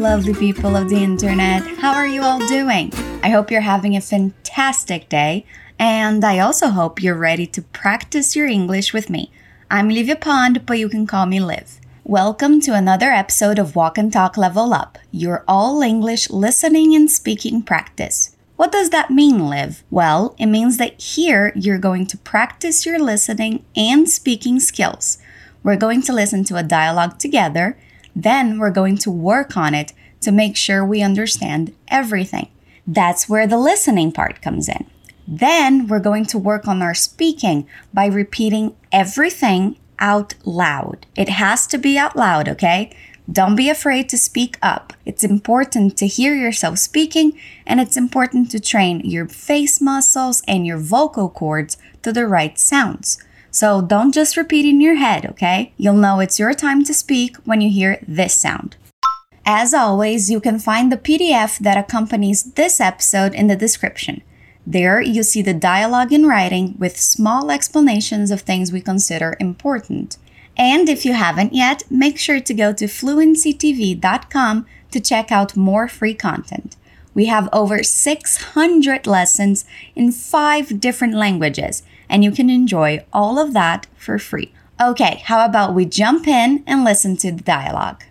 lovely people of the internet. How are you all doing? I hope you're having a fantastic day, and I also hope you're ready to practice your English with me. I'm Livia Pond, but you can call me Liv. Welcome to another episode of Walk and Talk Level Up, your all English listening and speaking practice. What does that mean, Liv? Well, it means that here you're going to practice your listening and speaking skills. We're going to listen to a dialogue together then we're going to work on it to make sure we understand everything. That's where the listening part comes in. Then we're going to work on our speaking by repeating everything out loud. It has to be out loud, okay? Don't be afraid to speak up. It's important to hear yourself speaking, and it's important to train your face muscles and your vocal cords to the right sounds. So don't just repeat in your head, okay? You'll know it's your time to speak when you hear this sound. As always, you can find the PDF that accompanies this episode in the description. There, you'll see the dialogue in writing with small explanations of things we consider important. And if you haven't yet, make sure to go to fluencytv.com to check out more free content. We have over 600 lessons in five different languages and you can enjoy all of that for free. Okay, how about we jump in and listen to the dialogue?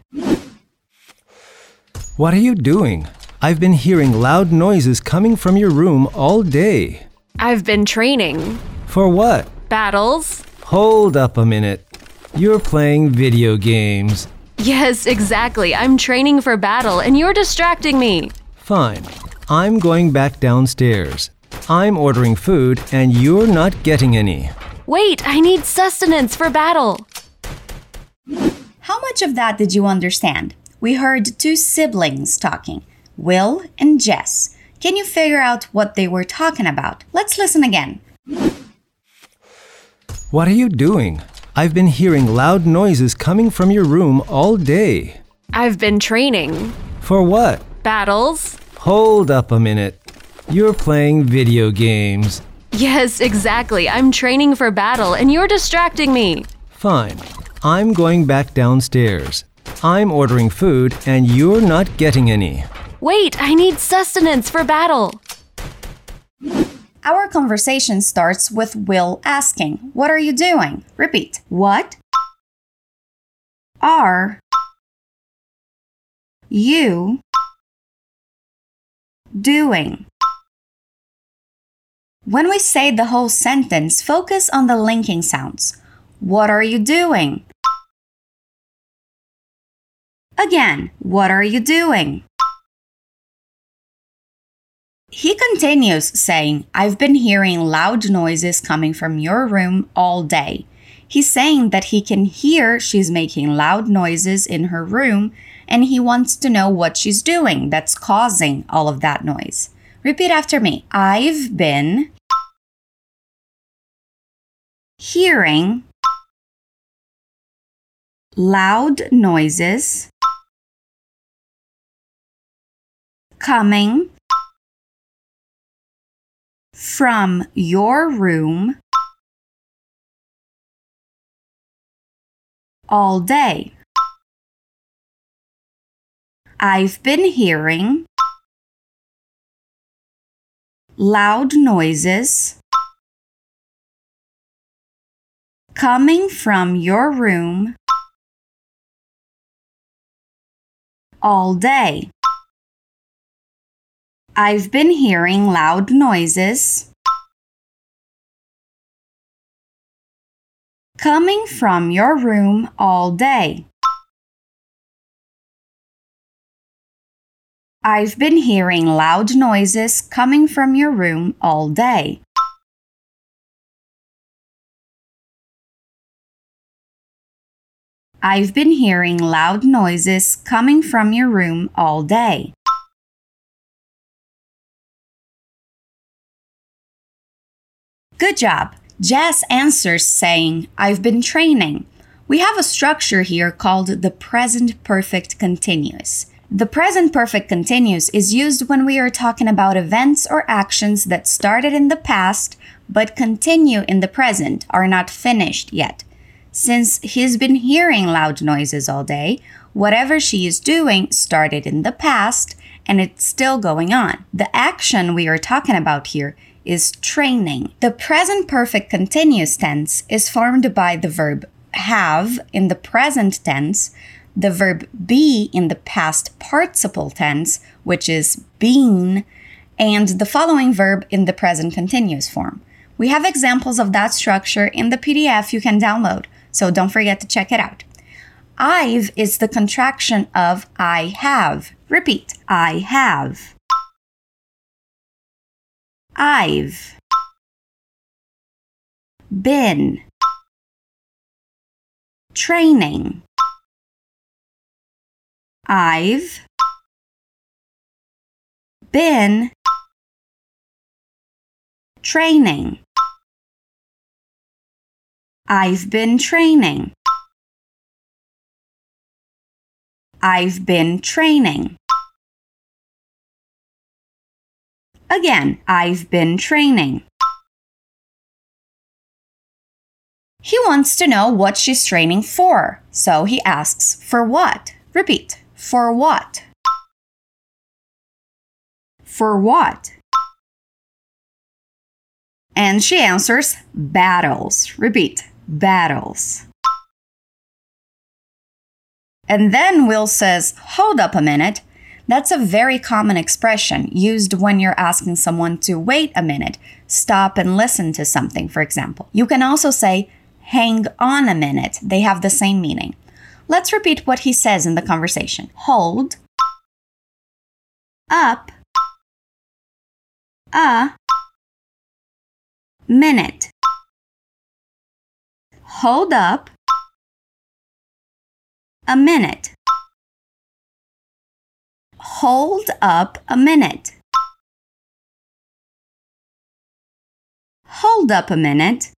What are you doing? I've been hearing loud noises coming from your room all day. I've been training. For what? Battles? Hold up a minute. You're playing video games. Yes, exactly. I'm training for battle and you're distracting me. Fine. I'm going back downstairs. I'm ordering food and you're not getting any. Wait, I need sustenance for battle. How much of that did you understand? We heard two siblings talking, Will and Jess. Can you figure out what they were talking about? Let's listen again. What are you doing? I've been hearing loud noises coming from your room all day. I've been training. For what? Battles. Hold up a minute. You're playing video games. Yes, exactly. I'm training for battle and you're distracting me. Fine. I'm going back downstairs. I'm ordering food and you're not getting any. Wait, I need sustenance for battle. Our conversation starts with Will asking, What are you doing? Repeat. What are you doing? When we say the whole sentence, focus on the linking sounds. What are you doing? Again, what are you doing? He continues saying, I've been hearing loud noises coming from your room all day. He's saying that he can hear she's making loud noises in her room and he wants to know what she's doing that's causing all of that noise. Repeat after me. I've been hearing loud noises coming from your room all day. I've been hearing loud noises coming from your room all day. I've been hearing loud noises coming from your room all day. I've been hearing loud noises coming from your room all day. I've been hearing loud noises coming from your room all day. Good job. Jess answers saying, I've been training. We have a structure here called the present perfect continuous. The present perfect continuous is used when we are talking about events or actions that started in the past but continue in the present, are not finished yet. Since he's been hearing loud noises all day, Whatever she is doing started in the past and it's still going on. The action we are talking about here is training. The present perfect continuous tense is formed by the verb have in the present tense, the verb be in the past participle tense, which is been, and the following verb in the present continuous form. We have examples of that structure in the PDF you can download, so don't forget to check it out. I've is the contraction of I have. Repeat, I have. I've been training. I've been training. I've been training. I've been training. Again, I've been training. He wants to know what she's training for, so he asks, For what? Repeat, for what? For what? And she answers, Battles. Repeat, battles. And then Will says, Hold up a minute. That's a very common expression used when you're asking someone to wait a minute, stop and listen to something, for example. You can also say, Hang on a minute. They have the same meaning. Let's repeat what he says in the conversation. Hold up a minute. Hold up a minute. Hold up a minute. Hold up a minute.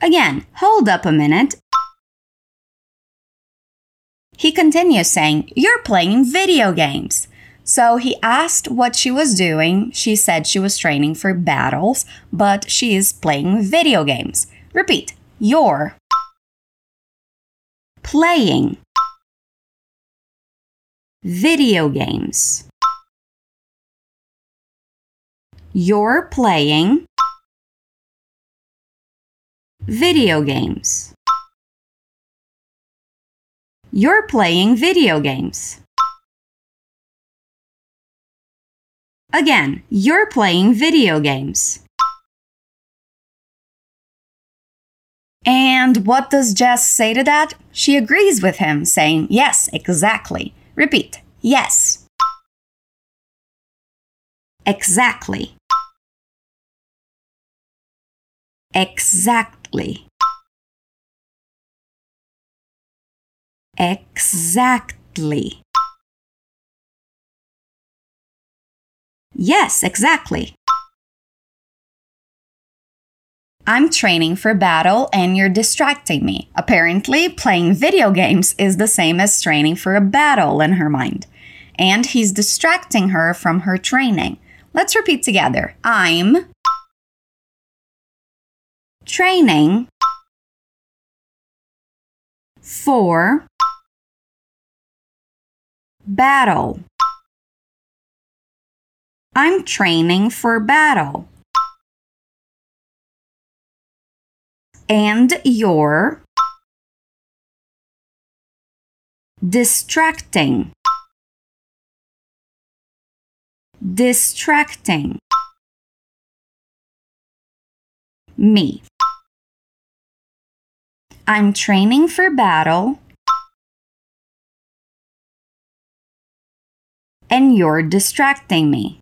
Again, hold up a minute. He continues saying, You're playing video games. So he asked what she was doing. She said she was training for battles, but she is playing video games. Repeat, you're playing video games. You're playing video games. You're playing video games. Again, you're playing video games. And what does Jess say to that? She agrees with him, saying, Yes, exactly. Repeat, yes. Exactly. Exactly. Exactly. Yes, exactly. I'm training for battle and you're distracting me. Apparently, playing video games is the same as training for a battle in her mind. And he's distracting her from her training. Let's repeat together. I'm training for battle. I'm training for battle. And you're distracting. Distracting me. I'm training for battle. And you're distracting me.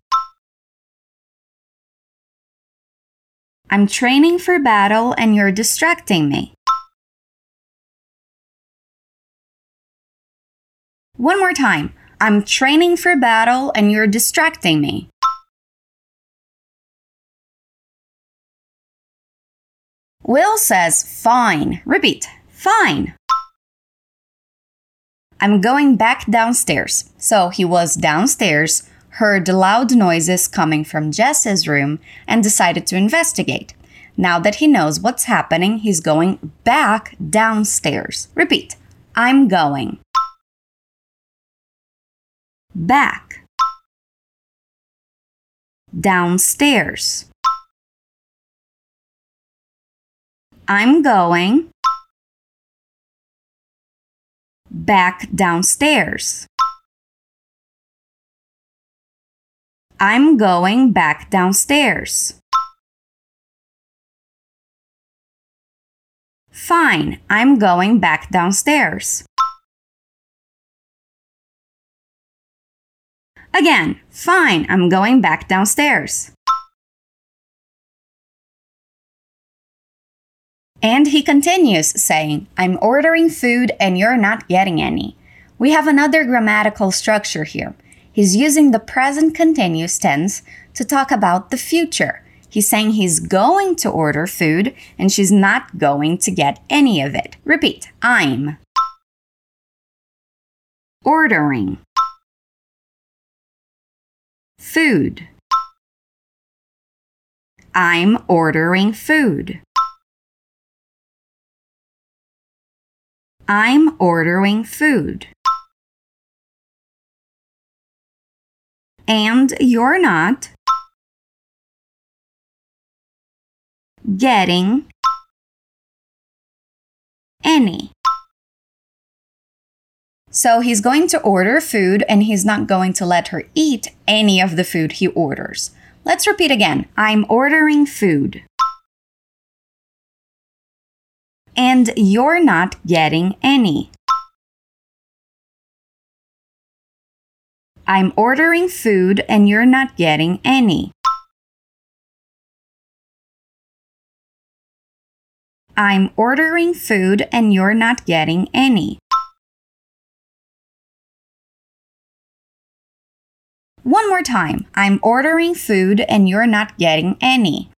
I'm training for battle and you're distracting me. One more time. I'm training for battle and you're distracting me. Will says, Fine. Repeat, Fine. I'm going back downstairs. So he was downstairs heard loud noises coming from Jess's room and decided to investigate. Now that he knows what's happening, he's going back downstairs. Repeat I'm going. Back. Downstairs. I'm going back downstairs. I'm going back downstairs. Fine, I'm going back downstairs. Again, fine, I'm going back downstairs. And he continues saying, I'm ordering food and you're not getting any. We have another grammatical structure here. He's using the present continuous tense to talk about the future. He's saying he's going to order food and she's not going to get any of it. Repeat I'm ordering food. I'm ordering food. I'm ordering food. And you're not getting any. So he's going to order food and he's not going to let her eat any of the food he orders. Let's repeat again. I'm ordering food. and you're not getting any. I'm ordering food and you're not getting any. I'm ordering food and you're not getting any. One more time. I'm ordering food and you're not getting any.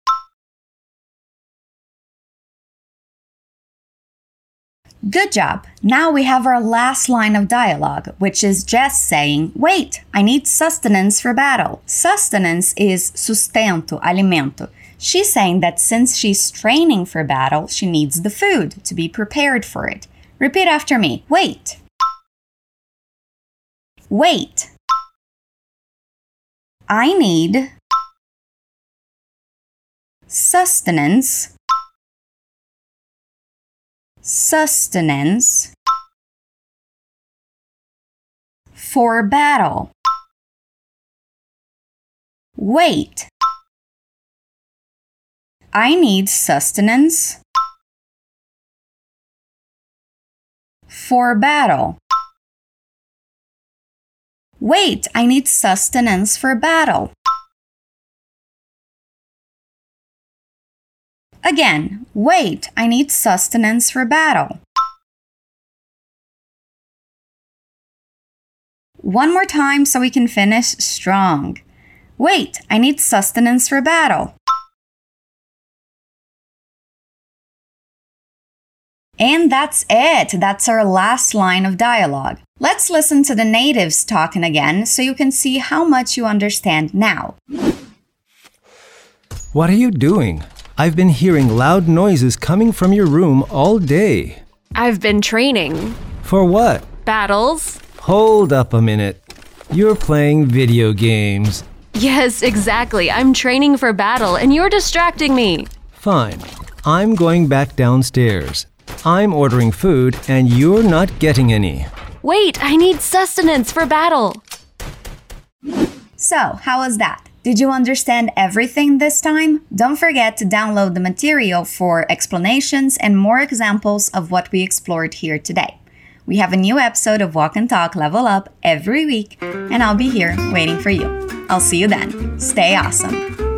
Good job. Now we have our last line of dialogue, which is Jess saying, Wait, I need sustenance for battle. Sustenance is sustento, alimento. She's saying that since she's training for battle, she needs the food to be prepared for it. Repeat after me. Wait. Wait. I need sustenance sustenance for battle. Wait. I need sustenance for battle. Wait, I need sustenance for battle. Again, wait, I need sustenance for battle. One more time so we can finish strong. Wait, I need sustenance for battle. And that's it. That's our last line of dialogue. Let's listen to the natives talking again so you can see how much you understand now. What are you doing? I've been hearing loud noises coming from your room all day. I've been training. For what? Battles? Hold up a minute. You're playing video games. Yes, exactly. I'm training for battle and you're distracting me. Fine. I'm going back downstairs. I'm ordering food and you're not getting any. Wait, I need sustenance for battle. So, how was that? Did you understand everything this time? Don't forget to download the material for explanations and more examples of what we explored here today. We have a new episode of Walk and Talk Level Up every week, and I'll be here waiting for you. I'll see you then. Stay awesome.